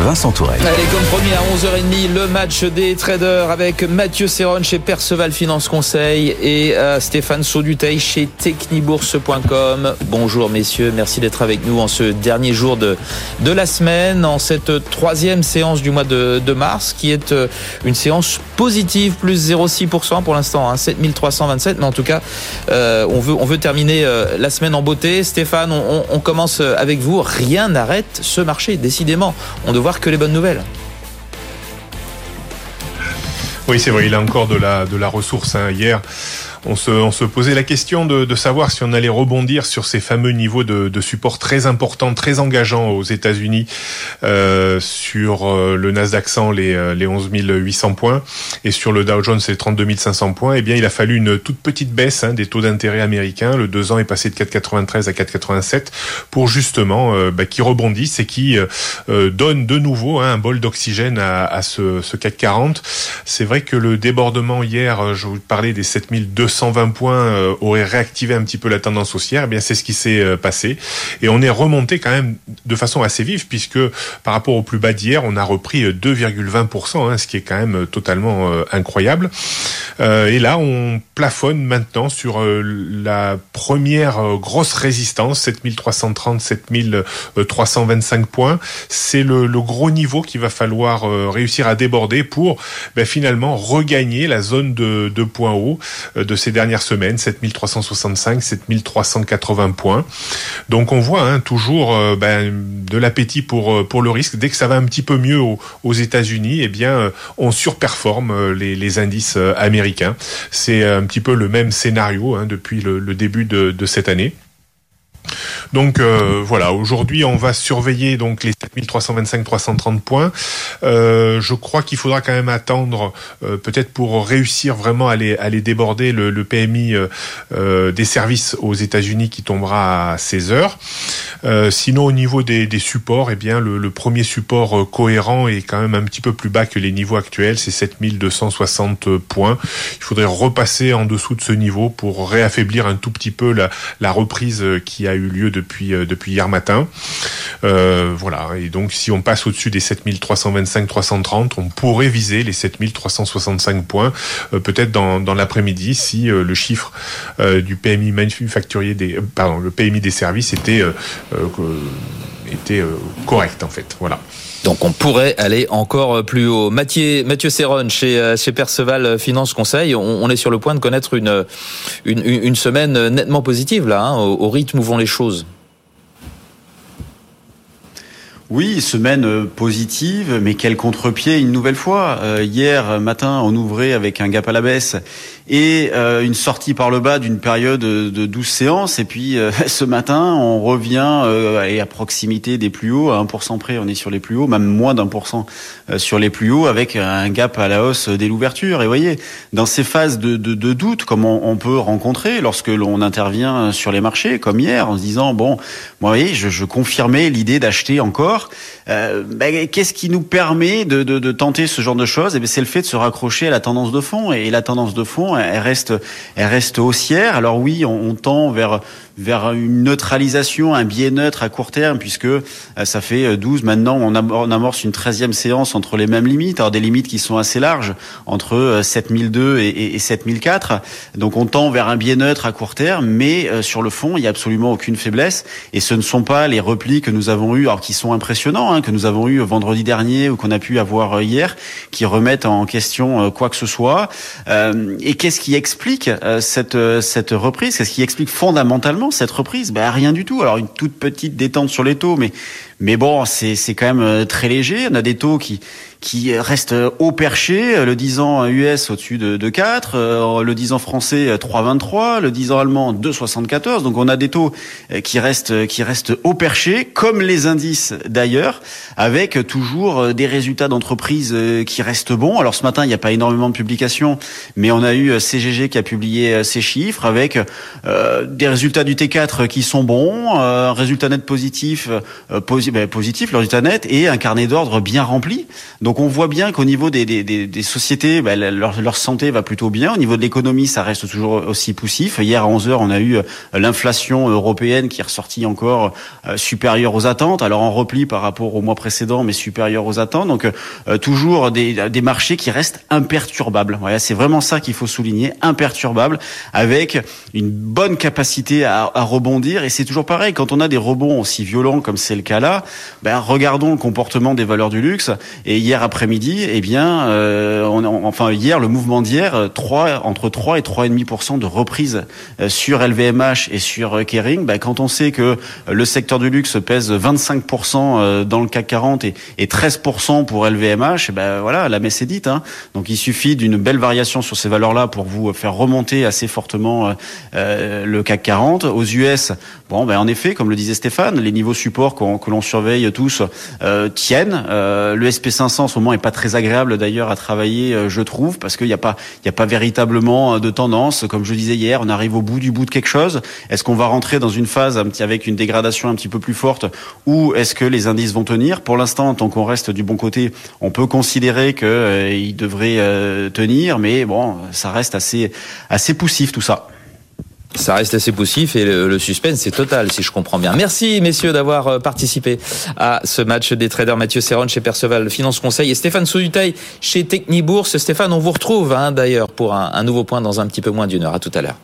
Vincent Tourelle. Allez, comme promis à 11h30, le match des traders avec Mathieu Serron chez Perceval Finance Conseil et euh, Stéphane Sauduteil chez technibourse.com. Bonjour messieurs, merci d'être avec nous en ce dernier jour de, de la semaine, en cette troisième séance du mois de, de mars, qui est euh, une séance positive, plus 0,6% pour l'instant, hein, 7327, mais en tout cas, euh, on, veut, on veut terminer euh, la semaine en beauté. Stéphane, on, on commence avec vous. Rien n'arrête ce marché, décidément. On devrait voir que les bonnes nouvelles. Oui, c'est vrai, il a encore de la, de la ressource. Hein. Hier, on se, on se posait la question de, de, savoir si on allait rebondir sur ces fameux niveaux de, de support très importants, très engageants aux États-Unis euh, sur euh, le Nasdaq 100 les, euh, les 11 800 points et sur le Dow Jones les 32 500 points. Eh bien, il a fallu une toute petite baisse hein, des taux d'intérêt américains. Le 2 ans est passé de 4,93 à 4,87 pour justement euh, bah, qui rebondissent et qui euh, donne de nouveau hein, un bol d'oxygène à, à ce, ce CAC 40. C'est vrai que le débordement hier, je vous parlais des 7200 120 points euh, aurait réactivé un petit peu la tendance haussière, eh bien c'est ce qui s'est euh, passé. Et on est remonté quand même de façon assez vive, puisque par rapport au plus bas d'hier, on a repris 2,20%, hein, ce qui est quand même totalement euh, incroyable. et là, on plafonne maintenant sur la première grosse résistance, 7330, 7325 points. C'est le, le, gros niveau qu'il va falloir réussir à déborder pour ben, finalement regagner la zone de, de points hauts de ces dernières semaines, 7365, 7380 points. Donc on voit hein, toujours euh, ben, de l'appétit pour euh, pour le risque. Dès que ça va un petit peu mieux aux, États-Unis, eh bien euh, on surperforme les, indices américains. C'est un petit peu le même scénario hein, depuis le, début de cette année. Donc euh, voilà, aujourd'hui on va surveiller donc les 7325-330 points. Euh, je crois qu'il faudra quand même attendre euh, peut-être pour réussir vraiment à les, déborder le, PMI des services aux États-Unis qui tombera à 16 heures. Sinon au niveau des, supports, eh bien le, le, premier support cohérent est quand même un petit peu plus bas que les niveaux actuels, c'est 7260 points. Il faudrait repasser en dessous de ce niveau pour réaffaiblir un tout petit peu la, la reprise qui a eu lieu depuis euh, depuis hier matin. Euh, voilà. Et donc, si on passe au-dessus des 7325-330, on pourrait viser les 7365 points, euh, peut-être dans, l'après-midi, si le chiffre du PMI manufacturier des, pardon, le PMI des services était était correct en fait. Voilà. Donc on pourrait aller encore plus haut. Mathieu, Mathieu Serron chez, chez Perceval Finance Conseil, on, est sur le point de connaître une, semaine nettement positive là, hein, au rythme où vont les choses. Oui, semaine positive, mais quel contre-pied une nouvelle fois. Euh, hier matin, on ouvrait avec un gap à la baisse et euh, une sortie par le bas d'une période de 12 séances. Et puis euh, ce matin, on revient euh, à proximité des plus hauts, à 1% près, on est sur les plus hauts, même moins d'un pour cent sur les plus hauts, avec un gap à la hausse dès l'ouverture. Et voyez, dans ces phases de, de, de doute, comme on, peut rencontrer lorsque l'on intervient sur les marchés, comme hier, en se disant, bon, moi, voyez, je, je confirmais l'idée d'acheter encore. Ben, Qu'est-ce qui nous permet de, tenter ce genre de choses? Eh C'est le fait de se raccrocher à la tendance de fond. Et la tendance de fond, elle reste, elle reste haussière. Alors oui, on tend vers vers une neutralisation, un biais neutre à court terme, puisque euh, ça fait 12, euh, maintenant on, amorce une 13e séance entre les mêmes limites, alors des limites qui sont assez larges, entre 7002 euh, et, et 7004. Donc on tend vers un biais neutre à court terme, mais sur le fond, il n'y a absolument aucune faiblesse, et ce ne sont pas les replis que nous avons eu, alors qui sont impressionnants, hein, que nous avons eu vendredi dernier ou qu'on a pu avoir hier, qui remettent en question quoi que ce soit. et qu'est-ce qui explique cette, cette reprise? Qu'est-ce qui explique fondamentalement cette reprise ben, Rien du tout. Alors une toute petite détente sur les taux, mais mais bon, c'est quand même très léger. On a des taux qui qui reste haut perché, le 10 ans US au-dessus de, de 4, le 10 ans français 3,23, le 10 ans allemand 2,74. Donc on a des taux qui restent qui restent haut perché, comme les indices d'ailleurs, avec toujours des résultats d'entreprise qui restent bons. Alors ce matin, il n'y a pas énormément de publications, mais on a eu CGG qui a publié ses chiffres avec euh, des résultats du T4 qui sont bons, euh, un résultat net positif, euh, posi ben, positif, le résultat net, et un carnet d'ordre bien rempli. Donc on voit bien qu'au niveau des, des, des, sociétés, bah, leur, leur, santé va plutôt bien. Au niveau de l'économie, ça reste toujours aussi poussif. Hier à 11 h on a eu l'inflation européenne qui est ressortie encore supérieure aux attentes. Alors en repli par rapport au mois précédent, mais supérieure aux attentes. Donc toujours des, des marchés qui restent imperturbables. Voilà, c'est vraiment ça qu'il faut souligner, imperturbables, avec une bonne capacité à, à rebondir. Et c'est toujours pareil, quand on a des rebonds aussi violents comme c'est le cas là, ben regardons le comportement des valeurs du luxe. Et hier après-midi, eh bien, euh, enfin hier, le mouvement d'hier, 3, entre 3 et 3,5% de reprise euh, sur LVMH et sur euh, Kering. Ben, quand on sait que le secteur du luxe pèse 25% dans le CAC 40 et, et 13% pour LVMH, ben voilà, la messe est dite. Hein. Donc il suffit d'une belle variation sur ces valeurs-là pour vous faire remonter assez fortement euh, le CAC 40. Aux US, bon, en effet, comme le disait Stéphane, les niveaux support que l'on surveille tous euh, tiennent. Euh, le SP500 en ce moment est pas très agréable d'ailleurs à travailler, euh, je trouve, parce qu'il n'y a pas, il a pas véritablement de tendance. Comme je disais hier, on arrive au bout du bout de quelque chose. Est-ce qu'on va rentrer dans une phase avec une dégradation un petit peu plus forte, ou est-ce que les indices vont tenir? Pour l'instant, tant qu'on reste du bon côté, on peut considérer qu'ils devraient tenir, mais bon, ça reste assez assez poussif tout ça. Ça reste assez poussif et le, suspense est total, si je comprends bien. Merci, messieurs, d'avoir euh, participé à ce match des traders. Mathieu Serron chez Perceval Finance Conseil et Stéphane Soudutaille chez Technibourse. Stéphane, on vous retrouve hein, d'ailleurs pour un, un nouveau point dans un petit peu moins d'une heure. À tout à l'heure.